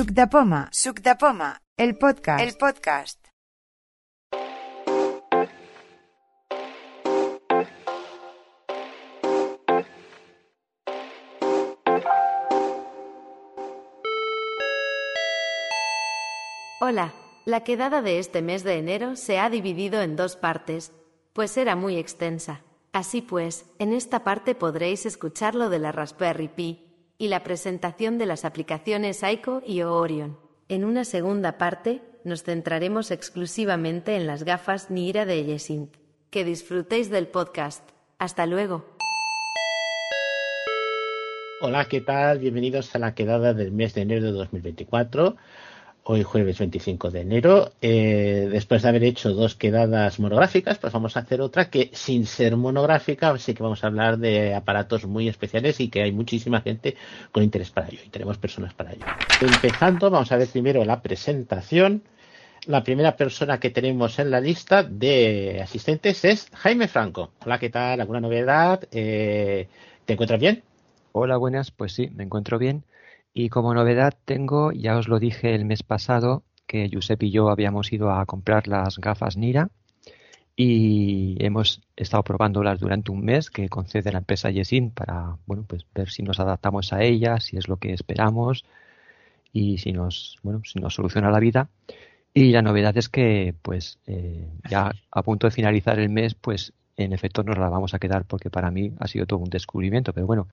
Suc de Poma, Suc de Poma, el podcast, el podcast. Hola, la quedada de este mes de enero se ha dividido en dos partes, pues era muy extensa. Así pues, en esta parte podréis escuchar lo de la Raspberry Pi y la presentación de las aplicaciones Aiko y Orion. En una segunda parte nos centraremos exclusivamente en las gafas Nira de Yesint. Que disfrutéis del podcast. Hasta luego. Hola, ¿qué tal? Bienvenidos a la quedada del mes de enero de 2024 hoy jueves 25 de enero. Eh, después de haber hecho dos quedadas monográficas, pues vamos a hacer otra que sin ser monográfica, sí que vamos a hablar de aparatos muy especiales y que hay muchísima gente con interés para ello y tenemos personas para ello. Empezando, vamos a ver primero la presentación. La primera persona que tenemos en la lista de asistentes es Jaime Franco. Hola, ¿qué tal? ¿Alguna novedad? Eh, ¿Te encuentras bien? Hola, buenas. Pues sí, me encuentro bien. Y como novedad tengo, ya os lo dije el mes pasado, que Giuseppe y yo habíamos ido a comprar las gafas Nira y hemos estado probándolas durante un mes que concede la empresa Yesin para bueno pues ver si nos adaptamos a ellas, si es lo que esperamos y si nos bueno si nos soluciona la vida. Y la novedad es que pues eh, ya a punto de finalizar el mes pues en efecto nos la vamos a quedar porque para mí ha sido todo un descubrimiento, pero bueno,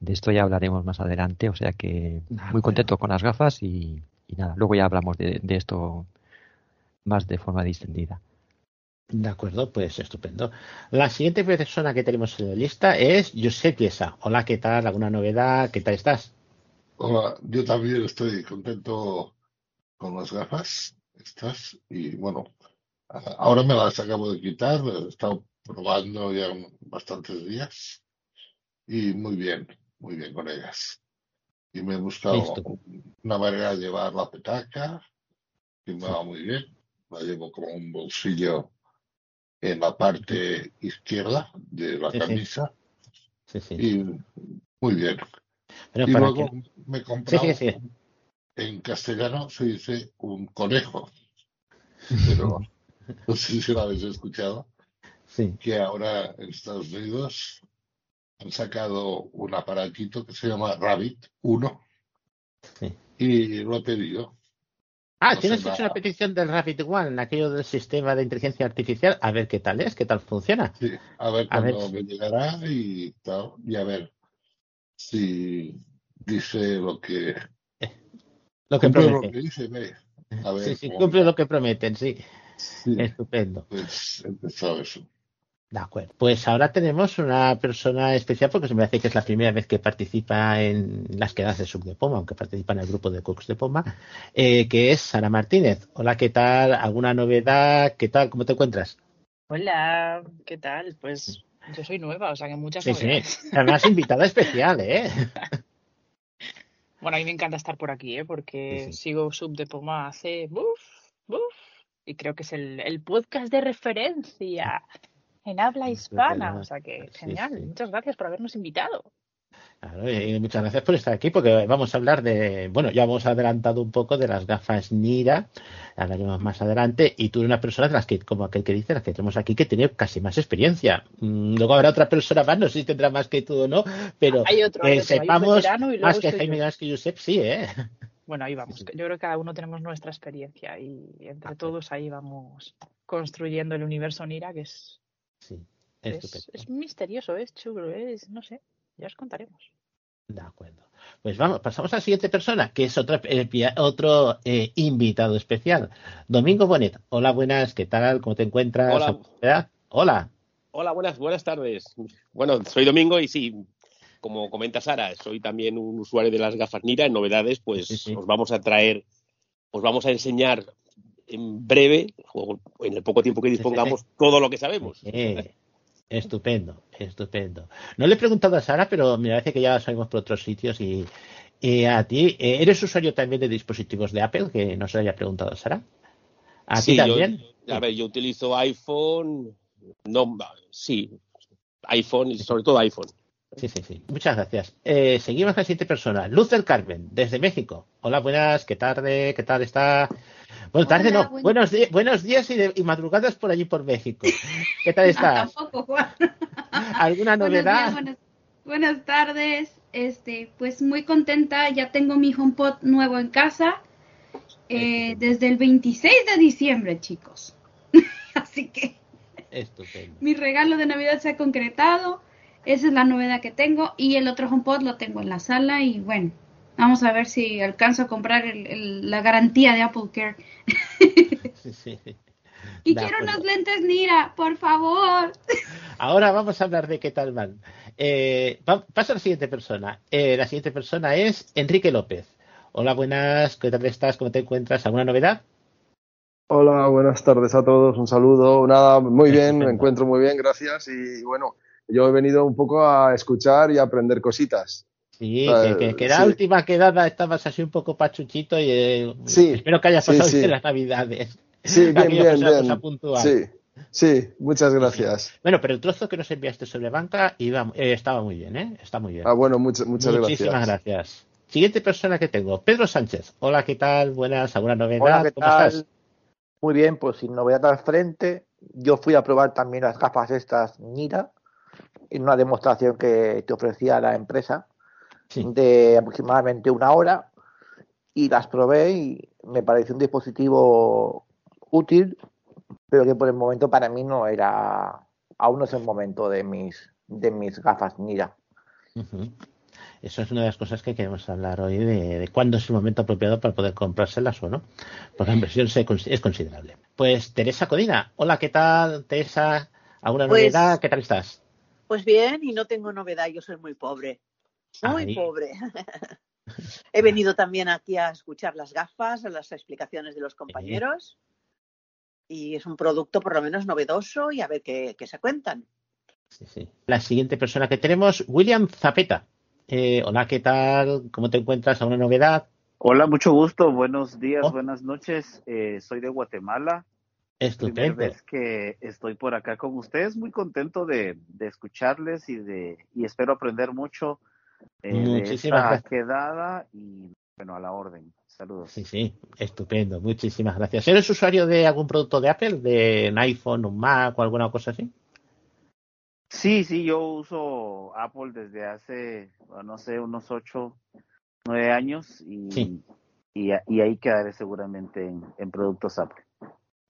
de esto ya hablaremos más adelante, o sea que muy contento con las gafas y, nada, luego ya hablamos de, esto más de forma distendida. De acuerdo, pues estupendo. La siguiente persona que tenemos en la lista es Josep Piesa. Hola, ¿qué tal? ¿Alguna novedad? ¿Qué tal estás? Hola, yo también estoy contento con las gafas estas y bueno, ahora me las acabo de quitar, he estado probando ya bastantes días y muy bien muy bien con ellas. Y me he buscado una manera de llevar la petaca, que me va muy bien. La llevo como un bolsillo en la parte izquierda de la camisa. y muy bien. y luego me he comprado, en castellano se dice un conejo, pero no sé si lo habéis escuchado, que ahora en Estados Unidos han sacado un aparatito que se llama Rabbit 1 y lo he pedido. Ah, tienes hecho una petición del Rabbit One, aquello del sistema de inteligencia artificial, a ver qué tal es, qué tal funciona. Sí, a ver cuándo me llegará y tal, y a ver si dice lo que lo que promete. Lo que dice, a ver, sí, sí, cumple lo que prometen, sí. Estupendo. Pues empezó eso. De acuerdo. Pues ahora tenemos una persona especial porque se me hace que es la primera vez que participa en las quedadas de Sub de Poma, aunque participa en el grupo de Cooks de Poma, eh, que es Sara Martínez. Hola, ¿qué tal? ¿Alguna novedad? ¿Qué tal? ¿Cómo te encuentras? Hola, ¿qué tal? Pues yo soy nueva, o sea que muchas sí, Sí, además invitada especial, ¿eh? bueno, a mí me encanta estar por aquí, ¿eh? Porque sigo Sub de Poma hace... Uf, uf, y creo que es el, el podcast de referencia en habla hispana. O sea que genial. Muchas gracias por habernos invitado. Claro, y muchas gracias por estar aquí, porque vamos a hablar de, bueno, ya hemos adelantado un poco de las gafas Nira, hablaremos más adelante, y tú eres una persona de las que, como aquel que dice, las que tenemos aquí, que tiene casi más experiencia. Mm, luego habrá otra persona más, no sé si tendrá más que tú o no, pero hay otro, sepamos más que Jaime, más que Josep, sí, ¿eh? Bueno, ahí vamos. Yo creo que cada uno tenemos nuestra experiencia y entre todos ahí vamos construyendo el universo Nira, que es Sí, es, misterioso, es chulo, es, no sé, ya os contaremos. De acuerdo. Pues vamos, pasamos a la siguiente persona, que es otro, otro eh, invitado especial. Domingo Bonet. Hola, buenas, ¿qué tal? ¿Cómo te encuentras? Hola. Hola. Hola, buenas, buenas tardes. Bueno, soy Domingo y sí, como comenta Sara, soy también un usuario de las gafas Nira. En novedades, pues os vamos a traer, os vamos a enseñar en breve, en el poco tiempo que dispongamos, todo lo que sabemos. estupendo, estupendo. No le he preguntado a Sara, pero me parece que ya sabemos por otros sitios y, a ti, eh, ¿eres usuario también de dispositivos de Apple? Que no se haya preguntado a Sara. ¿A ti también? a ver, yo utilizo iPhone, no, sí, iPhone y sobre todo iPhone. Sí, sí, sí. Muchas gracias. Eh, seguimos con la siguiente persona. Luz del Carmen, desde México. Hola, buenas, ¿qué tarde? ¿Qué tal está? Bueno, tarde no. Buenos, buenos días y, madrugadas por allí por México. ¿Qué tal estás? Tampoco, Juan. ¿Alguna novedad? buenas, tardes. Este, pues muy contenta. Ya tengo mi HomePod nuevo en casa. Eh, desde el 26 de diciembre, chicos. Así que. Estupendo. Mi regalo de Navidad se ha concretado. Esa es la novedad que tengo. Y el otro HomePod lo tengo en la sala. Y bueno, vamos a ver si alcanzo a comprar la garantía de Apple Care. Y quiero unas lentes Nira, por favor. Ahora vamos a hablar de qué tal van. Eh, paso a la siguiente persona. Eh, la siguiente persona es Enrique López. Hola, buenas. ¿Qué tal estás? ¿Cómo te encuentras? ¿Alguna novedad? Hola, buenas tardes a todos. Un saludo. Nada, muy bien, me encuentro muy bien, gracias. Y bueno, yo he venido un poco a escuchar y a aprender cositas. Sí, que, la última quedada estabas así un poco pachuchito y eh, espero que hayas pasado bien las navidades. Sí, bien, bien, bien. Sí, sí, muchas gracias. Bueno, pero el trozo que nos enviaste sobre banca iba, eh, estaba muy bien, ¿eh? Está muy bien. Ah, bueno, muchas, muchas Muchísimas gracias. Siguiente persona que tengo, Pedro Sánchez. Hola, ¿qué tal? Buenas, ¿alguna novedad? Hola, ¿qué tal? Muy bien, pues sin novedad al frente. Yo fui a probar también las gafas estas Nira en una demostración que te ofrecía la empresa de aproximadamente una hora y las probé y me pareció un dispositivo útil, pero que por el momento para mí no era, aún no es el momento de mis, de mis gafas Mira. Eso es una de las cosas que queremos hablar hoy de, cuándo es el momento apropiado para poder comprárselas o no, porque la inversión es considerable. Pues Teresa Codina, hola, ¿qué tal, Teresa? ¿Alguna pues novedad? ¿Qué tal estás? Pues bien, y no tengo novedad, yo soy muy pobre. Muy pobre. He venido también aquí a escuchar las gafas, las explicaciones de los compañeros. Y es un producto por lo menos novedoso y a ver qué, se cuentan. La siguiente persona que tenemos, William Zapeta. Eh, hola, ¿qué tal? ¿Cómo te encuentras? ¿Alguna novedad? Hola, mucho gusto. Buenos días, oh. buenas noches. Eh, soy de Guatemala. Estupendo. vez que estoy por acá con ustedes. Muy contento de, de escucharles y, de, y espero aprender mucho eh, Muchísimas quedada y bueno, a la orden. Saludos. Sí, sí, estupendo. Muchísimas gracias. ¿Eres usuario de algún producto de Apple? ¿De un iPhone, un Mac o alguna cosa así? Sí, sí, yo uso Apple desde hace, no sé, unos 8, 9 años y, y, ahí quedaré seguramente en productos Apple.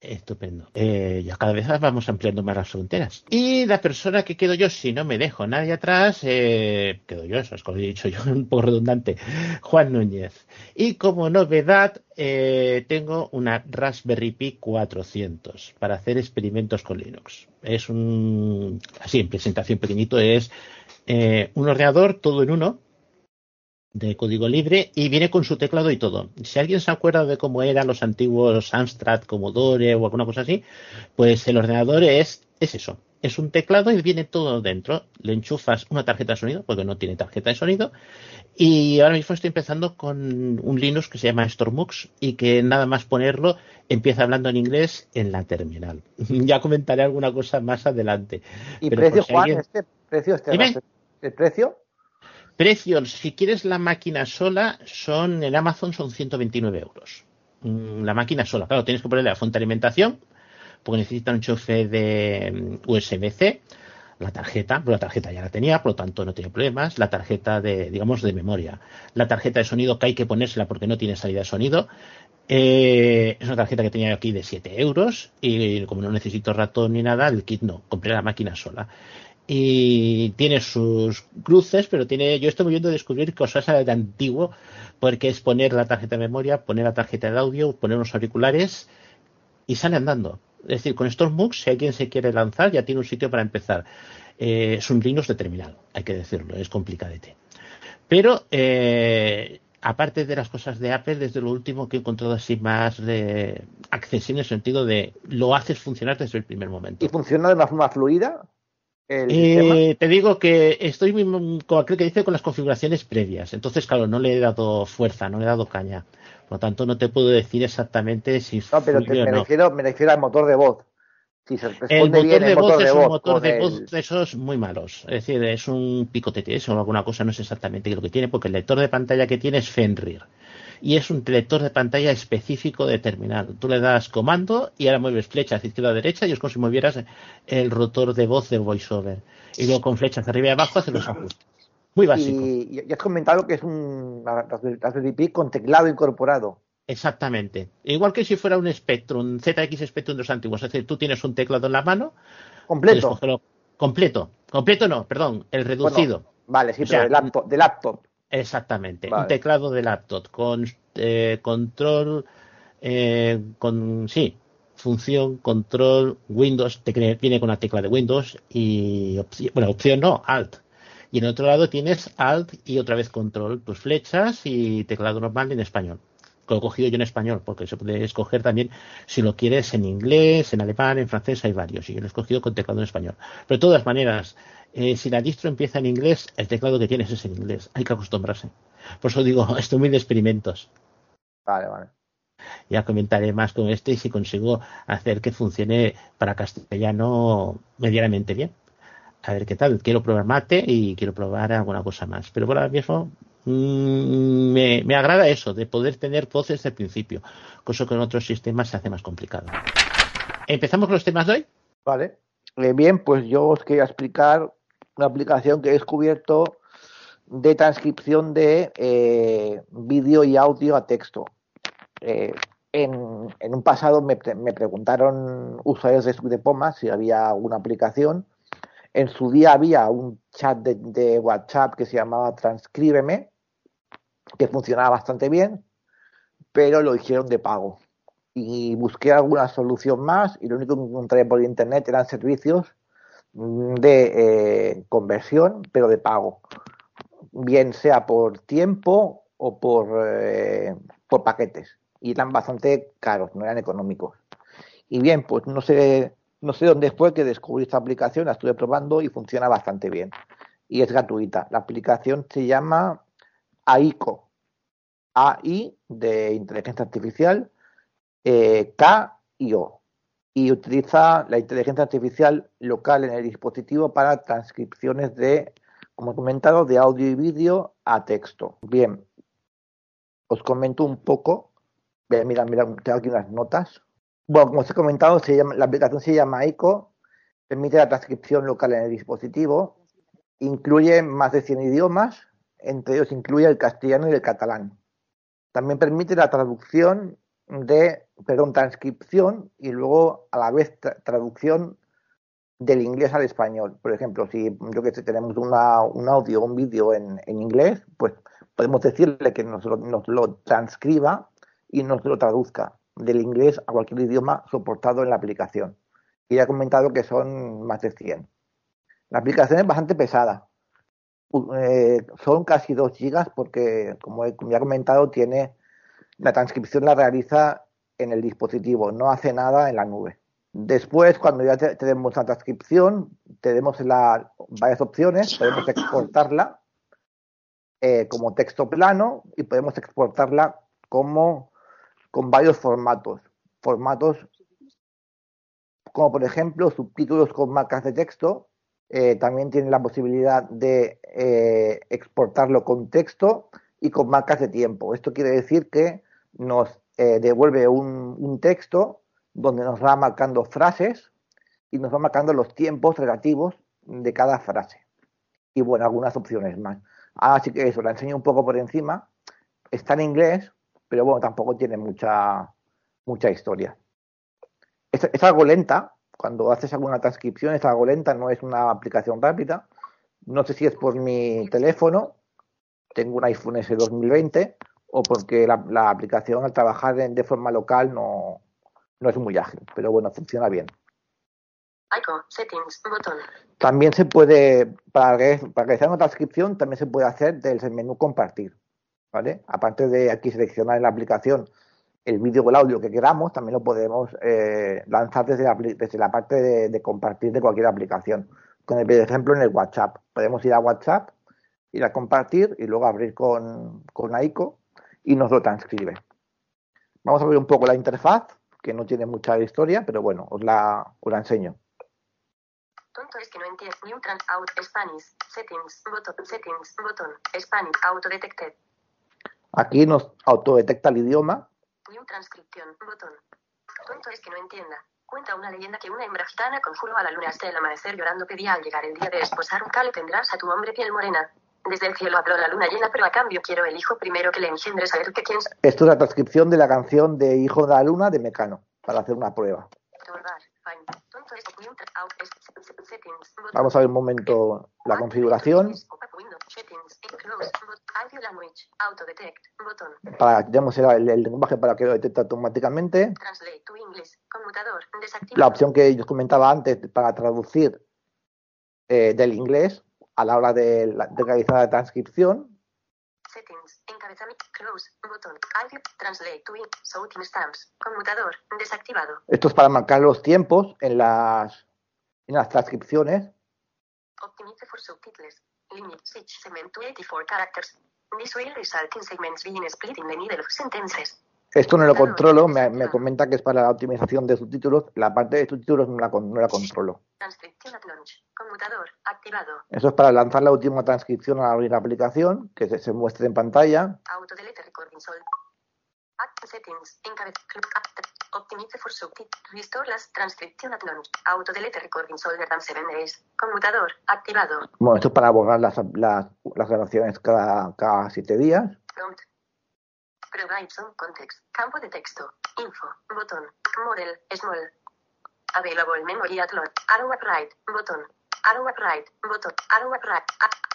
Estupendo. Eh, ya cada vez vamos ampliando más las fronteras. Y la persona que quedo yo, si no me dejo nadie atrás, eh, quedo yo, eso es como he dicho yo, un poco redundante, Juan Núñez. Y como novedad, eh, tengo una Raspberry Pi 400 para hacer experimentos con Linux. Es un, así en presentación pequeñito, es un ordenador todo en uno, de código libre y viene con su teclado y todo. Si alguien se acuerda de cómo eran los antiguos Amstrad, Commodore o alguna cosa así, pues el ordenador es, es eso. Es un teclado y viene todo dentro. Le enchufas una tarjeta de sonido, porque no tiene tarjeta de sonido. Y ahora mismo estoy empezando con un Linux que se llama Stormux y que nada más ponerlo empieza hablando en inglés en la terminal. ya comentaré alguna cosa más adelante. ¿Y precio, Juan? ¿Este precio? Este ¿El precio? Precios, si quieres la máquina sola, son en Amazon son 129 euros. Mm, la máquina sola, claro, tienes que ponerle la fuente de alimentación, porque necesita un enchufe de mm, USB-C, la tarjeta, pero la tarjeta ya la tenía, por lo tanto no tiene problemas, la tarjeta de, digamos, de memoria, la tarjeta de sonido que hay que ponérsela porque no tiene salida de sonido, eh, es una tarjeta que tenía aquí de 7 euros y como no necesito ratón ni nada, el kit no, compré la máquina sola y tiene sus cruces, pero tiene, yo estoy viendo descubrir cosas de antiguo, porque es poner la tarjeta de memoria, poner la tarjeta de audio, poner unos auriculares y sale andando. Es decir, con estos MOOCs, si alguien se quiere lanzar, ya tiene un sitio para empezar. Eh, es un Linux de terminal, hay que decirlo, es complicadete. Pero, eh, aparte de las cosas de Apple, desde lo último que he encontrado así más de accesible en el sentido de lo haces funcionar desde el primer momento. ¿Y funciona de una forma fluida? Eh, te digo que estoy aquel que dice con las configuraciones previas. Entonces, claro, no le he dado fuerza, no le he dado caña. Por lo tanto, no te puedo decir exactamente si. No, pero me, Refiero, me refiero al motor de voz. el motor de voz es un motor de voz de esos muy malos. Es decir, es un picotete o alguna cosa, no sé exactamente lo que tiene, porque el lector de pantalla que tiene es Fenrir. Y es un lector de pantalla específico determinado. Tú le das comando y ahora mueves flechas izquierda a derecha y es como si movieras el rotor de voz de VoiceOver. Y luego con flechas arriba y abajo hace los ajustes. Muy básico. Y, ya has comentado que es un Raspberry Pi con teclado incorporado. Exactamente. Igual que si fuera un Spectrum, ZX Spectrum de los antiguos. Es decir, tú tienes un teclado en la mano. Completo. Completo. Completo no, perdón, el reducido. vale, sí, pero de laptop. Exactamente. Un teclado de laptop con eh, control, eh, con, sí, función, control, Windows, te viene con la tecla de Windows y, bueno, opción no, Alt. Y en otro lado tienes Alt y otra vez control, tus flechas y teclado normal en español lo he cogido yo en español, porque se puede escoger también si lo quieres en inglés, en alemán, en francés, hay varios, y yo lo he escogido con teclado en español. Pero de todas maneras, eh, si la distro empieza en inglés, el teclado que tienes es en inglés, hay que acostumbrarse. Por eso digo, estoy muy de experimentos. Vale, vale. Ya comentaré más con este y si consigo hacer que funcione para castellano medianamente bien. A ver qué tal. Quiero probar mate y quiero probar alguna cosa más. Pero por ahora mismo Mm, me, agrada eso, de poder tener voces desde el principio, cosa que en otros sistemas se hace más complicado. ¿Empezamos con los temas de hoy? Vale. Eh, bien, pues yo os quería explicar una aplicación que he descubierto de transcripción de eh, vídeo y audio a texto. Eh, en, un pasado me, preguntaron usuarios de, de Poma si había alguna aplicación. En su día había un chat de WhatsApp que se llamaba Transcríbeme, que funcionaba bastante bien, pero lo hicieron de pago. Y busqué alguna solución más y lo único que encontré por internet eran servicios de eh, conversión, pero de pago. Bien sea por tiempo o por, eh, por paquetes. Y eran bastante caros, no eran económicos. Y bien, pues no sé, no sé dónde fue que descubrí esta aplicación, la estuve probando y funciona bastante bien. Y es gratuita. La aplicación se llama AICO, AI de inteligencia artificial, eh, K y O. Y utiliza la inteligencia artificial local en el dispositivo para transcripciones de, como he comentado, de audio y vídeo a texto. Bien, os comento un poco. Mira, mira, tengo aquí unas notas. Bueno, como os he comentado, la aplicación se llama ICO, permite la transcripción local en el dispositivo, incluye más de 100 idiomas, entre ellos incluye el castellano y el catalán. También permite la traducción de, perdón, transcripción y luego a la vez traducción del inglés al español. Por ejemplo, si yo que sé, tenemos un audio un vídeo en, en, inglés, pues podemos decirle que nos lo, transcriba y nos lo traduzca del inglés a cualquier idioma soportado en la aplicación. Y ya he comentado que son más de 100. La aplicación es bastante pesada, eh, son casi 2 gigas porque, como, ya he comentado, tiene la transcripción la realiza en el dispositivo, no hace nada en la nube. Después, cuando ya tenemos la transcripción, tenemos la, varias opciones, podemos exportarla eh, como texto plano y podemos exportarla como con varios formatos. Formatos como por ejemplo subtítulos con marcas de texto, eh, también tiene la posibilidad de eh, exportarlo con texto y con marcas de tiempo. Esto quiere decir que nos eh, devuelve un, texto donde nos va marcando frases y nos va marcando los tiempos relativos de cada frase. Y bueno, algunas opciones más. Así que eso, la enseño un poco por encima. Está en inglés, pero bueno, tampoco tiene mucha, mucha historia. es algo lenta, cuando haces alguna transcripción es algo lenta, no es una aplicación rápida. No sé si es por mi teléfono, tengo un iPhone S 2020, o porque la, aplicación al trabajar de forma local no, no es muy ágil, pero bueno, funciona bien. También se puede, para, para realizar una transcripción, también se puede hacer desde el menú compartir. ¿vale? Aparte de aquí seleccionar en la aplicación el vídeo o el audio que queramos, también lo podemos eh, lanzar desde la, desde la parte de, compartir de cualquier aplicación. Con el, por ejemplo, en el WhatsApp. Podemos ir a WhatsApp, ir a compartir y luego abrir con, con AICO y nos lo transcribe. Vamos a ver un poco la interfaz. que no tiene mucha historia, pero bueno, os la, os la enseño. Tonto es que no entiende. New trans out Spanish. Settings. Button. Settings. Button. Spanish. Auto detected. Aquí nos autodetecta el idioma. New transcripción. Botón. Tonto es que no entienda. Cuenta una leyenda que una hembra gitana a la luna hasta el amanecer llorando pedía al llegar el día de esposar un cale tendrás a tu hombre piel morena. Desde el cielo habló la luna llena, pero a cambio quiero el hijo primero que le engendre saber que quién... Esto es la transcripción de la canción de Hijo de la Luna de Mecano, para hacer una prueba. Vamos a ver un momento la configuración. Para que tenemos el, lenguaje para que lo detecte automáticamente. La opción que yo comentaba antes para traducir eh, del inglés a la hora de, de realizar la transcripción. Settings, encabezamiento, close, botón, audio, translate. To in, stamps, conmutador, desactivado. Esto es para marcar los tiempos en las, en las transcripciones. Optimize for subtitles, limit. Switch. Segment to 84 characters. This will result in segments being split in the middle. Of sentences. Esto no lo controlo, me, me, comenta que es para la optimización de subtítulos. La parte de subtítulos no la, no la controlo. At launch. Conmutador activado. Eso es para lanzar la última transcripción al abrir la aplicación, que se, se muestre en pantalla. Auto delete recording sol. Act settings. Optimize for subtitles. Restore las transcripción at launch. Auto delete recording solder than 7 days. Conmutador activado. Bueno, esto es para borrar las, las, las grabaciones cada, cada siete días. Prompt. Provide some context. Campo de texto. Info. Botón. Model. Small. Available memory at load. Arrow right. Botón. Right. Botón. Arrow up right.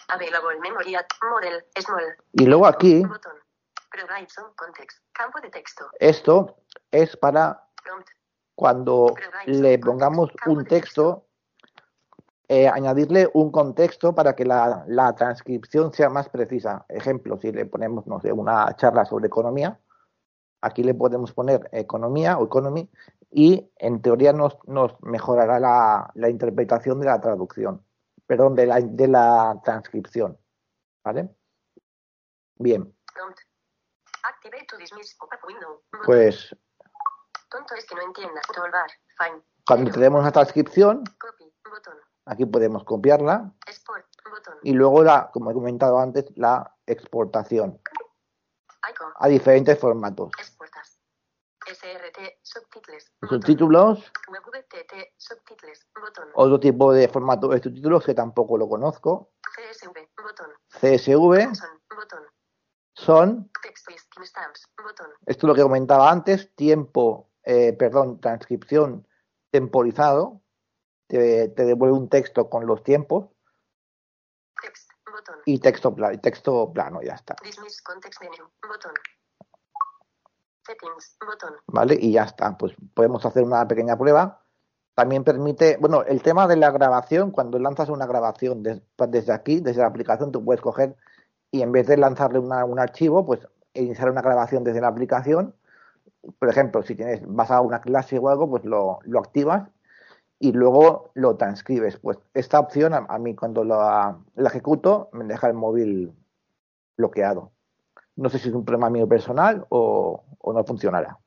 Available memory at model. Small. Y luego aquí. Botón. Provide some context. Campo de texto. Esto es para Prompt. cuando le pongamos un texto, eh, añadirle un contexto para que la, la, transcripción sea más precisa. Ejemplo, si le ponemos, no sé, una charla sobre economía, aquí le podemos poner economía o economy y en teoría nos, nos mejorará la, la, interpretación de la traducción, perdón, de la, de la transcripción. ¿Vale? Bien. Pues. Tonto es que no entienda. Toolbar. Fine. Cuando tenemos una transcripción, aquí podemos copiarla. Y luego, la, como he comentado antes, la exportación a diferentes formatos. SRT. Subtitles. Subtítulos, WTT. Subtitles. Botón. otro tipo de formato de subtítulos que tampoco lo conozco. CSV. Botón. CSV Son. Botón. son, Text list. Timestamps. Botón. esto es lo que comentaba antes, tiempo, eh, perdón, transcripción temporizado. Te, te devuelve un texto con los tiempos Text. Botón. y texto, y texto plano, ya está. Dismiss context menu. Botón. Settings. Botón. ¿Vale? Y ya está. Pues podemos hacer una pequeña prueba. También permite, bueno, el tema de la grabación, cuando lanzas una grabación des- desde aquí, desde la aplicación, tú puedes coger y en vez de lanzarle una- un archivo, pues iniciar una grabación desde la aplicación. Por ejemplo, si tienes, vas a una clase o algo, pues lo, lo activas y luego lo transcribes. Pues esta opción a, a mí cuando la, la ejecuto me deja el móvil bloqueado. No sé si es un problema mío personal o, o no funcionará.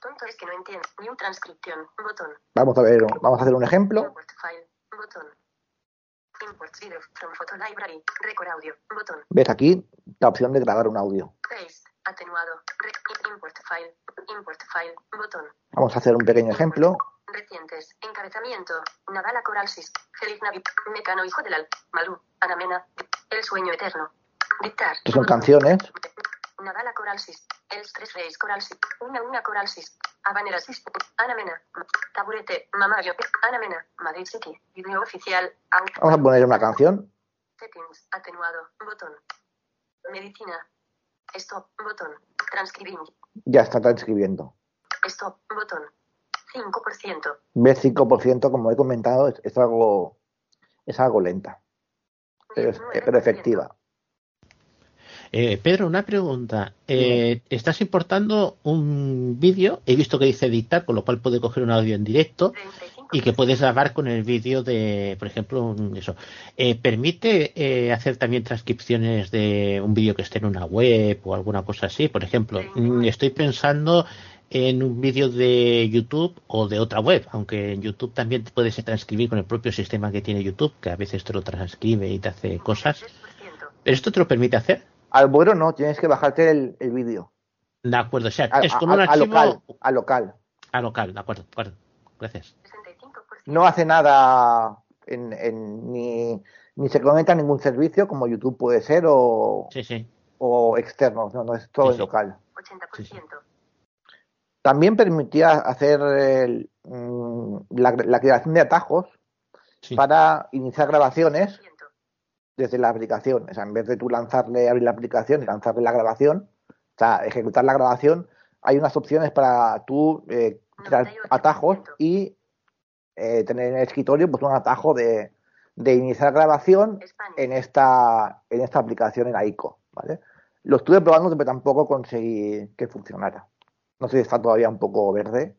Tonto es que no entiende. New transcripción. Botón. Vamos a ver, vamos a hacer un ejemplo. Import file. Botón. Import video from photo library. Record audio. Botón. Ves aquí la opción de grabar un audio. Paste. Atenuado. Rec- import file. Import file. Botón. Vamos a hacer un pequeño ejemplo. Recientes. Encabezamiento. Nadala Coralsis. Feliz Navidad. Mecano hijo del al. Malú. Anamena. El sueño eterno. Dictar. Estas son canciones. Nadala Coralsis. Els tres reis Coralsis. Una una Coralsis. Habanerasis. Anamena. Taburete. Mamayo. Anamena. Madrid City. Video oficial. Vamos a poner una canción. Settings. Atenuado. Botón. Medicina. Stop. Botón. Transcribir. Ya está transcribiendo. Stop. Botón. 5%. Ves 5%, como he comentado, es, es algo es algo lenta. Pero, pero efectiva. Eh, Pedro, una pregunta. Eh, estás importando un vídeo, he visto que dice dictar, con lo cual puede coger un audio en directo y que puedes grabar con el vídeo de, por ejemplo, un- eso. Eh, ¿Permite eh, hacer también transcripciones de un vídeo que esté en una web o alguna cosa así? Por ejemplo, mm, estoy pensando en un vídeo de YouTube o de otra web, aunque en YouTube también te puedes transcribir con el propio sistema que tiene YouTube, que a veces te lo transcribe y te hace cosas. ¿Pero esto te lo permite hacer? Al bueno no, tienes que bajarte el, el vídeo. De acuerdo, o sea, A- es con a- un a archivo... local, a local. A local, de acuerdo, de acuerdo. Gracias. No hace nada en, en- ni, ni se conecta a ningún servicio como YouTube puede ser o, Sí, sí. o externo, no, no es todo Sí, local. 80%. También permitía hacer el, mm, la, la creación de atajos para iniciar grabaciones desde la aplicación. O sea, en vez de tú lanzarle, abrir la aplicación y lanzarle la grabación, o sea, ejecutar la grabación, hay unas opciones para tú eh, crear atajos y eh, tener en el escritorio pues un atajo de, de iniciar grabación en esta, en esta aplicación en AICO, ¿vale? Lo estuve probando, pero tampoco conseguí que funcionara. No sé si está todavía un poco verde.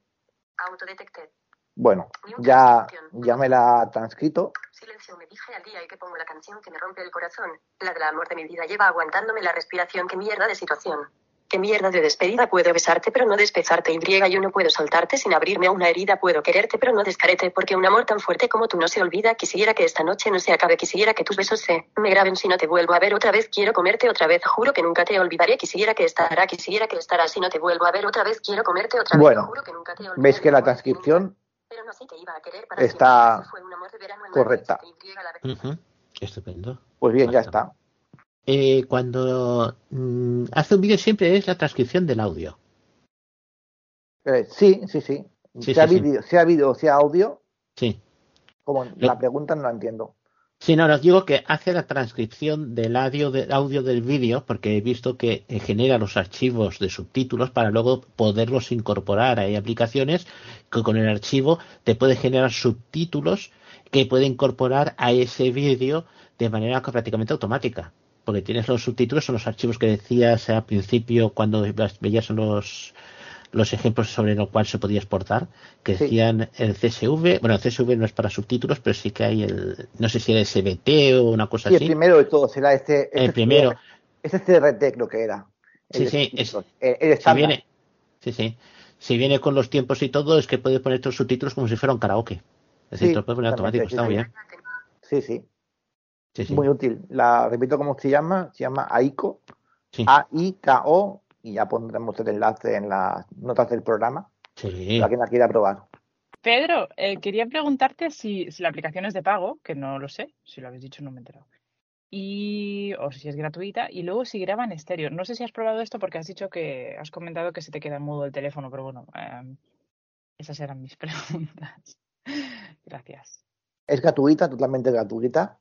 Autodetected. Bueno, ya, ya me la ha transcrito. Silencio, me dije al día y que pongo la canción que me rompe el corazón. La del amor de mi vida lleva aguantándome la respiración. Qué mierda de situación. Qué mierda de despedida. Puedo besarte pero no despezarte. Y yo no puedo soltarte sin abrirme a una herida. Puedo quererte pero no descarete. Porque un amor tan fuerte como tú no se olvida. Quisiera que esta noche no se acabe. Quisiera que tus besos se me graben si no te vuelvo a ver otra vez. Quiero comerte otra vez. Juro que nunca te olvidaré. Quisiera que estará. Quisiera que estará si no te vuelvo a ver otra vez. Quiero comerte otra vez. Bueno, Juro que nunca te olvidaré. veis que la transcripción Pero no sé, te iba a querer para está. Fue un amor de verano en correcta. Estupendo. Pues bien, ya está. Eh, cuando mm, hace un vídeo siempre es la transcripción del audio. Eh, sí, sí, sí. Sí, sea, sí, sí. vídeo, sea vídeo o sea audio, Sí. como Lo- la pregunta no la entiendo. Sí, no, os digo que hace la transcripción del audio, del audio del vídeo, porque he visto que eh, genera los archivos de subtítulos para luego poderlos incorporar. Hay aplicaciones que con el archivo te puede generar subtítulos que puede incorporar a ese vídeo de manera prácticamente automática. Porque tienes los subtítulos, son los archivos que decías al principio cuando veías los, los ejemplos sobre lo cual se podía exportar, que Sí. decían el CSV, bueno, el CSV no es para subtítulos, pero sí que hay el, no sé si era SBT o una cosa Sí, el así. primero de todos será este. este El primero. Este CRT creo que era. El Sí, sí, es, el si viene, sí, sí. Si viene con los tiempos y todo, es que puede poner estos subtítulos como si fuera un karaoke. Es decir, Sí, te lo puede poner automático, está sí, muy bien. Sí, sí. Sí, sí. Muy útil. La repito cómo se llama. Se llama AICO. Sí. A-I-K-O. Y ya pondremos el enlace en las notas del programa. Sí. Para quien la quiera probar. Pedro, eh, quería preguntarte si, si la aplicación es de pago, que no lo sé, si lo habéis dicho no me he enterado. Y, o si es gratuita, y luego si graba en estéreo. No sé si has probado esto porque has dicho que has comentado que se te queda mudo el teléfono, pero bueno, eh, esas eran mis preguntas. Gracias. Es gratuita, totalmente gratuita.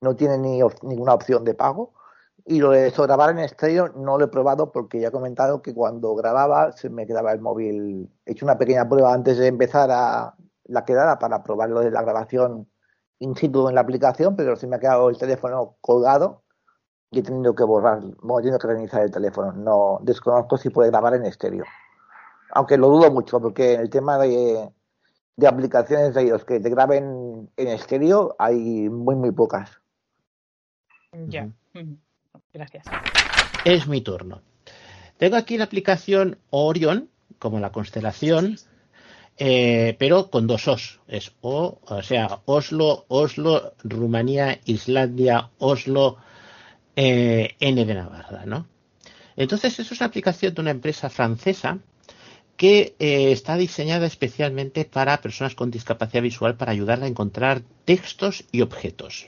No tiene ni op- ninguna opción de pago. Y lo de esto, grabar en estéreo no lo he probado porque ya he comentado que cuando grababa se me quedaba el móvil. He hecho una pequeña prueba antes de empezar a la quedada para probar lo de la grabación in situ en la aplicación, pero se me ha quedado el teléfono colgado y he tenido que borrar, bueno, he tenido que reiniciar el teléfono. No desconozco si puede grabar en estéreo. Aunque lo dudo mucho porque en el tema de, de aplicaciones de ellos que te graben en estéreo hay muy, muy pocas. Ya. Ujú. Gracias. Es mi turno. Tengo aquí la aplicación Orion, como la constelación, eh, pero con dos Os. Es O, o sea, Oslo, Oslo, Rumanía, Islandia, Oslo, eh, N de Navarra, ¿no? Entonces, eso es una aplicación de una empresa francesa que eh, está diseñada especialmente para personas con discapacidad visual para ayudarla a encontrar textos y objetos.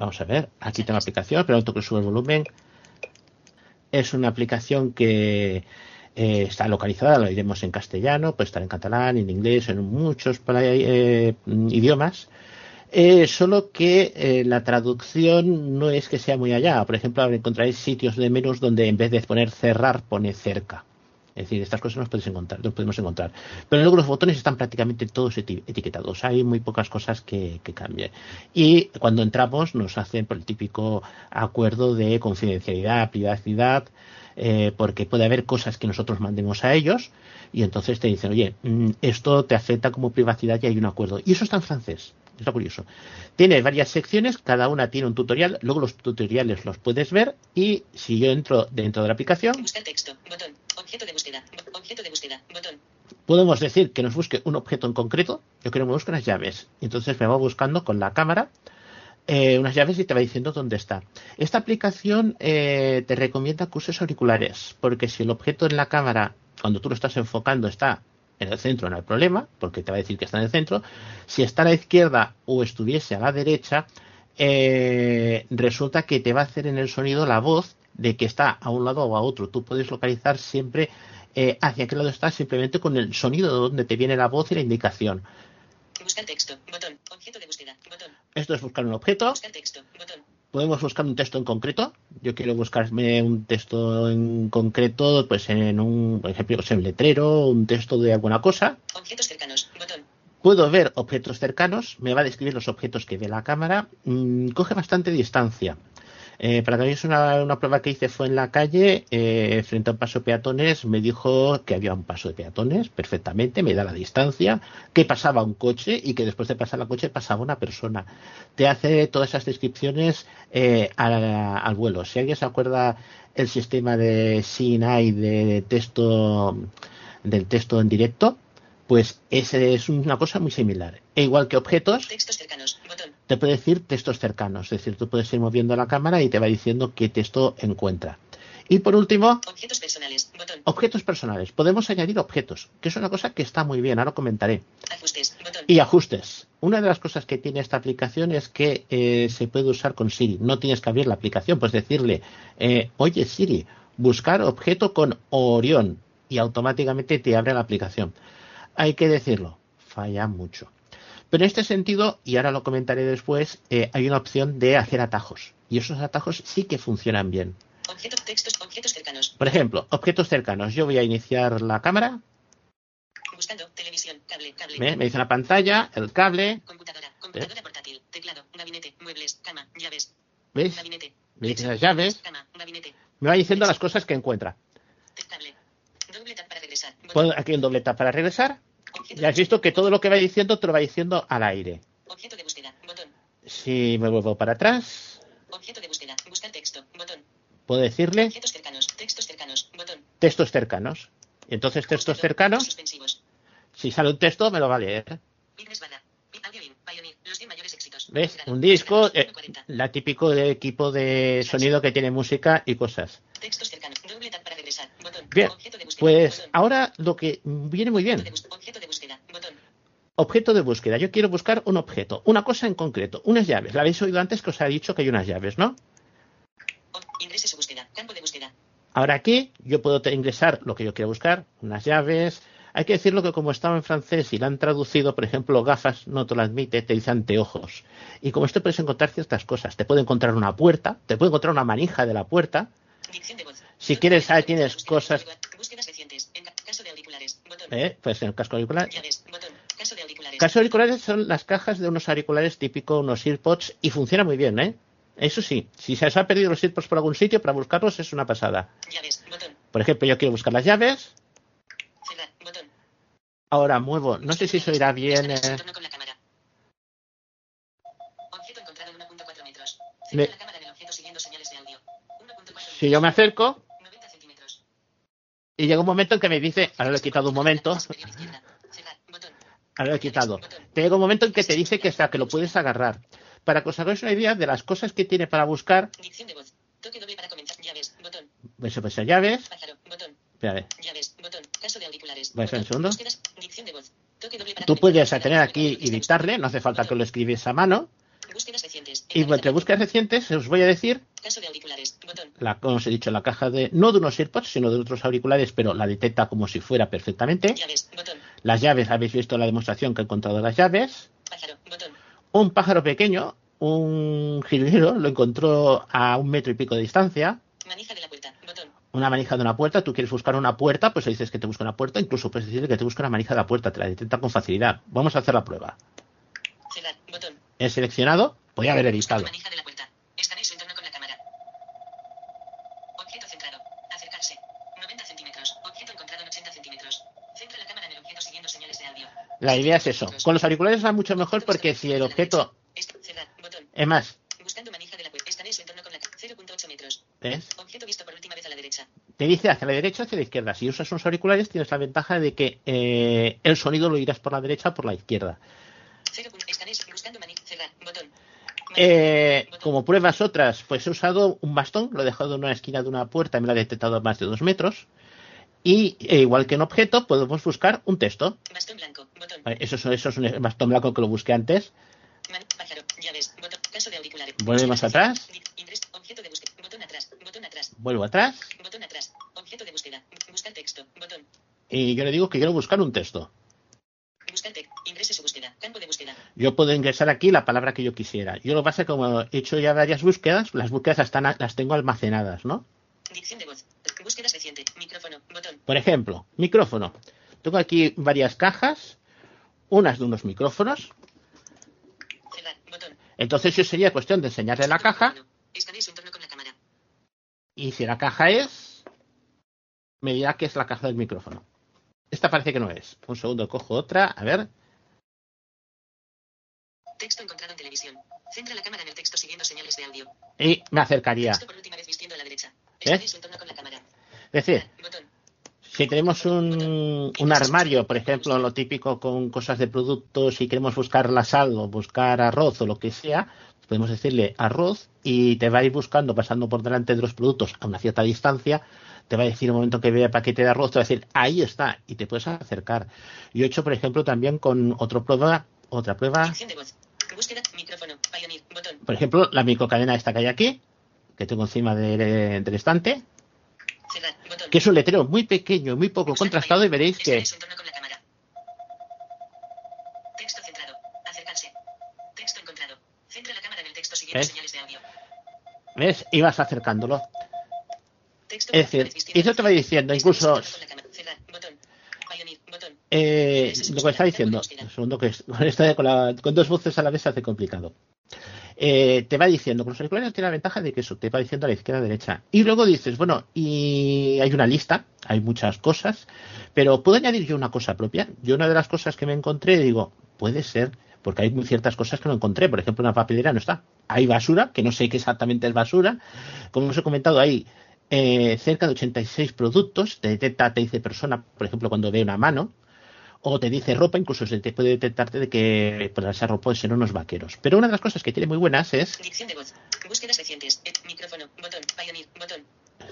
Vamos a ver, aquí tengo la aplicación, pero que sube el volumen. Es una aplicación que eh, está localizada, lo diremos en castellano, puede estar en catalán, en inglés, en muchos eh, idiomas. Eh, solo que la traducción no es que sea muy allá. Por ejemplo, encontraréis sitios de menús donde en vez de poner cerrar pone cerca. Es decir, estas cosas no las podéis encontrar, no podemos encontrar. Pero luego los botones están prácticamente todos eti- etiquetados. Hay muy pocas cosas que, que cambian. Y cuando entramos nos hacen por el típico acuerdo de confidencialidad, privacidad, eh, porque puede haber cosas que nosotros mandemos a ellos y entonces te dicen, oye, mm, esto te afecta como privacidad y hay un acuerdo. Y eso está en francés. Está curioso. Tiene varias secciones, cada una tiene un tutorial, luego los tutoriales los puedes ver y si yo entro dentro de la aplicación, texto. Botón. Objeto de búsqueda. Objeto de búsqueda. Botón. Podemos decir que nos busque un objeto en concreto. Yo quiero que me busque unas llaves. Entonces me va buscando con la cámara eh, unas llaves y te va diciendo dónde está. Esta aplicación eh, te recomienda que uses auriculares, porque si el objeto en la cámara, cuando tú lo estás enfocando, está en el centro, no hay problema, porque te va a decir que está en el centro. Si está a la izquierda o estuviese a la derecha, eh, resulta que te va a hacer en el sonido la voz de que está a un lado o a otro. Tú puedes localizar siempre hacia qué lado está simplemente con el sonido de donde te viene la voz y la indicación. Buscar texto. Botón. Objeto de búsqueda. Botón. Esto es buscar un objeto. Buscar texto. Botón. Podemos buscar un texto en concreto. Yo quiero buscarme un texto en concreto, pues en un, por ejemplo, en un letrero, un texto de alguna cosa. Objetos cercanos. Botón. Puedo ver objetos cercanos, me va a describir los objetos que ve la cámara. Mm, coge bastante distancia. Eh, para que veáis una, una, prueba que hice fue en la calle, eh, frente a un paso de peatones, me dijo que había un paso de peatones perfectamente, me da la distancia, que pasaba un coche y que después de pasar el coche pasaba una persona. Te hace todas esas descripciones eh, al, al, vuelo. Si alguien se acuerda el sistema de CNI de texto del texto en directo, pues ese es una cosa muy similar. E igual que objetos, Textos cercanos. Te puede decir textos cercanos. Es decir, tú puedes ir moviendo la cámara y te va diciendo qué texto encuentra. Y por último, objetos personales. Botón. Objetos personales. Podemos añadir objetos, que es una cosa que está muy bien, ahora lo comentaré. Ajustes. Botón. Y ajustes. Una de las cosas que tiene esta aplicación es que eh, se puede usar con Siri. No tienes que abrir la aplicación, puedes decirle, eh, oye Siri, buscar objeto con Orión y automáticamente te abre la aplicación hay que decirlo, falla mucho. Pero en este sentido, y ahora lo comentaré después, eh, hay una opción de hacer atajos. Y esos atajos sí que funcionan bien. Objetos, textos, objetos cercanos. Por ejemplo, objetos cercanos. Yo voy a iniciar la cámara. Buscando, televisión, cable, cable. ¿Me, me dice la pantalla, el cable. Computadora, computadora portátil, teclado, gabinete, muebles, cama, llaves. ¿Ves? Gabinete. Me dice las llaves. Cama, gabinete. Me va diciendo las cosas que encuentra. Cable. Doble tap para regresar. Aquí un doble tap para regresar. Ya has visto que todo lo que va diciendo te lo va diciendo al aire. Objeto de búsqueda. Botón. Si me vuelvo para atrás. Objeto de búsqueda. Buscar texto. Botón. Puedo decirle. Objetos cercanos. Textos cercanos. Botón. Textos cercanos. Entonces textos cercanos. Suspensivos. Si sale un texto me lo va a leer. Los 10 mayores éxitos. ¿Ves? Un disco, eh, la típico de equipo de sonido que tiene música y cosas. Bien, pues ahora lo que viene muy bien. Objeto de búsqueda. Botón. Objeto de búsqueda. Yo quiero buscar un objeto, una cosa en concreto, unas llaves. La habéis oído antes que os ha dicho que hay unas llaves, ¿no? Ingrese su búsqueda. Campo de búsqueda. Ahora aquí yo puedo ingresar lo que yo quiero buscar, unas llaves. Hay que decirlo que como estaba en francés y la han traducido, por ejemplo, gafas no te lo admite, te dice anteojos. Y como esto puedes encontrar ciertas cosas. Te puede encontrar una puerta, te puede encontrar una manija de la puerta. Dicción de voz. Si quieres, ahí tienes cosas. Búsquedas recientes. En ca- caso de auriculares. Botón. ¿eh? Pues en el casco auricular. Llaves. Botón. Caso de auriculares. Casos auriculares son las cajas de unos auriculares típicos, unos earpods, y funciona muy bien, ¿eh? Eso sí, si se os ha perdido los earpods por algún sitio, para buscarlos es una pasada. Llaves. Botón. Por ejemplo, yo quiero buscar las llaves, Cerrar. Botón. ahora muevo, no sé si se oirá bien. eh, Entorno con la cámara. Objeto encontrado 1.4 metros. Me- Centra la cámara en el objeto siguiendo señales de audio. 1.4 si yo me acerco, 90 centímetros. y llega un momento en que me dice, ahora lo he quitado un momento, Superior izquierda. Cerrar. Botón. ahora lo he quitado. Te llega un momento en que te dice que, está, que lo puedes agarrar. Para que os hagáis una idea de las cosas que tiene para buscar, Dicción de voz. Toque doble para comenzar. Llaves. Botón. pues, pues llaves, Pájaro. Botón. espérate, Llaves. Botón. Caso de auriculares. Vais un segundo. Dicción de voz. Toque doble para tú puedes tener aquí y dictarle, no hace falta que lo escribes a mano, Búsquedas recientes. y entre búsquedas recientes os voy a decir Caso de auriculares. Botón. la, como os he dicho, la caja de, no de unos AirPods, sino de otros auriculares, pero la detecta como si fuera perfectamente. Llaves. Botón. Las llaves, habéis visto la demostración que he encontrado las llaves. Pájaro. Botón. Un pájaro pequeño, un jilguero, lo encontró a un metro y pico de distancia. Manija de la puerta. Botón. Una manija de una puerta, tú quieres buscar una puerta, pues le dices que te busca una puerta, incluso puedes decirle que te busca una manija de la puerta, te la detecta con facilidad. Vamos a hacer la prueba. Cerrar. Botón. He seleccionado, podía haber editado. Manija de la puerta. Escanee su entorno con la cámara. Objeto centrado. Acercarse. 90 centímetros. Objeto encontrado en 80 centímetros. Centra la cámara en el objeto siguiendo señales de audio. La idea es eso. Con los auriculares va mucho mejor porque si el objeto, es más, Buscando manija de la puerta. Escanee su entorno con la cámara. 0.8 metros. ¿ves? Objeto visto por última vez a la derecha. te dice hacia la derecha, hacia la izquierda. Si usas unos auriculares, tienes la ventaja de que eh, el sonido lo irás por la derecha o por la izquierda. Eh, como pruebas otras, pues he usado un bastón, lo he dejado en una esquina de una puerta y me lo ha detectado a más de dos metros. Y e igual que en objeto, podemos buscar un texto. Bastón blanco, botón. Eso, es, eso es un bastón blanco que lo busqué antes. Volvemos atrás. Vuelvo atrás. Y yo le digo que quiero buscar un texto. Yo puedo ingresar aquí la palabra que yo quisiera. Yo lo que pasa es que como he hecho ya varias búsquedas, las búsquedas están, las tengo almacenadas, ¿no? Por ejemplo, micrófono. Tengo aquí varias cajas, unas de unos micrófonos. Entonces yo sería cuestión de enseñarle la caja. Y si la caja es, me dirá que es la caja del micrófono. Esta parece que no es. Un segundo, cojo otra. A ver. Texto encontrado en televisión. Centra la cámara en el texto siguiendo señales de audio. Y me acercaría. Texto por última vez vistiendo a la derecha. ¿Eh? Con la cámara. Es decir, si tenemos un, un, armario, por ejemplo, lo típico con cosas de productos y queremos buscar la sal o buscar arroz o lo que sea, podemos decirle arroz y te va a ir buscando, pasando por delante de los productos a una cierta distancia, te va a decir un momento que vea el paquete de arroz, te va a decir, ahí está, y te puedes acercar. Yo he hecho, por ejemplo, también con otra prueba, otra prueba. Por ejemplo, la microcadena esta que hay aquí, que tengo encima del estante, que es un letrero muy pequeño, muy poco contrastado y veréis que... ¿Ves? ¿Ves? Y vas acercándolo. Es decir, y eso te va diciendo, incluso eh, lo que está diciendo, segundo que es, con, con, dos voces a la vez se hace complicado. Eh, te va diciendo, con los auriculares tiene la ventaja de que eso te va diciendo a la izquierda a la derecha. Y luego dices, bueno, y hay una lista, hay muchas cosas, pero ¿puedo añadir yo una cosa propia? Yo una de las cosas que me encontré, digo, puede ser, porque hay ciertas cosas que no encontré. Por ejemplo, una papelera no está. Hay basura, que no sé qué exactamente es basura. Como os he comentado, hay eh, cerca de 86 productos. Te detecta, te dice persona, por ejemplo, cuando ve una mano o te dice ropa, incluso se te puede detectarte de que pues, esa ropa ser unos vaqueros. Pero una de las cosas que tiene muy buenas es. Dicción de voz. Búsquedas recientes. micrófono. Botón. Pioneer. Botón.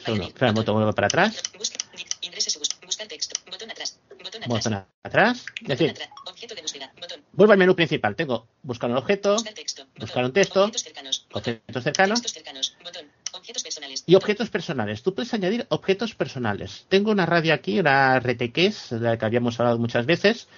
Solo, claro, botón para atrás. Busca, ingrese busca el texto. Botón atrás. Botón atrás. Botón atrás. Es decir, objeto de búsqueda. Botón. vuelvo al menú principal. Tengo buscar un objeto, buscar, texto, buscar un texto, objetos cercanos, objetos cercanos, objetos personales. Y objetos personales. Tú puedes añadir objetos personales. Tengo una radio aquí, una RTX, de la que habíamos hablado muchas veces.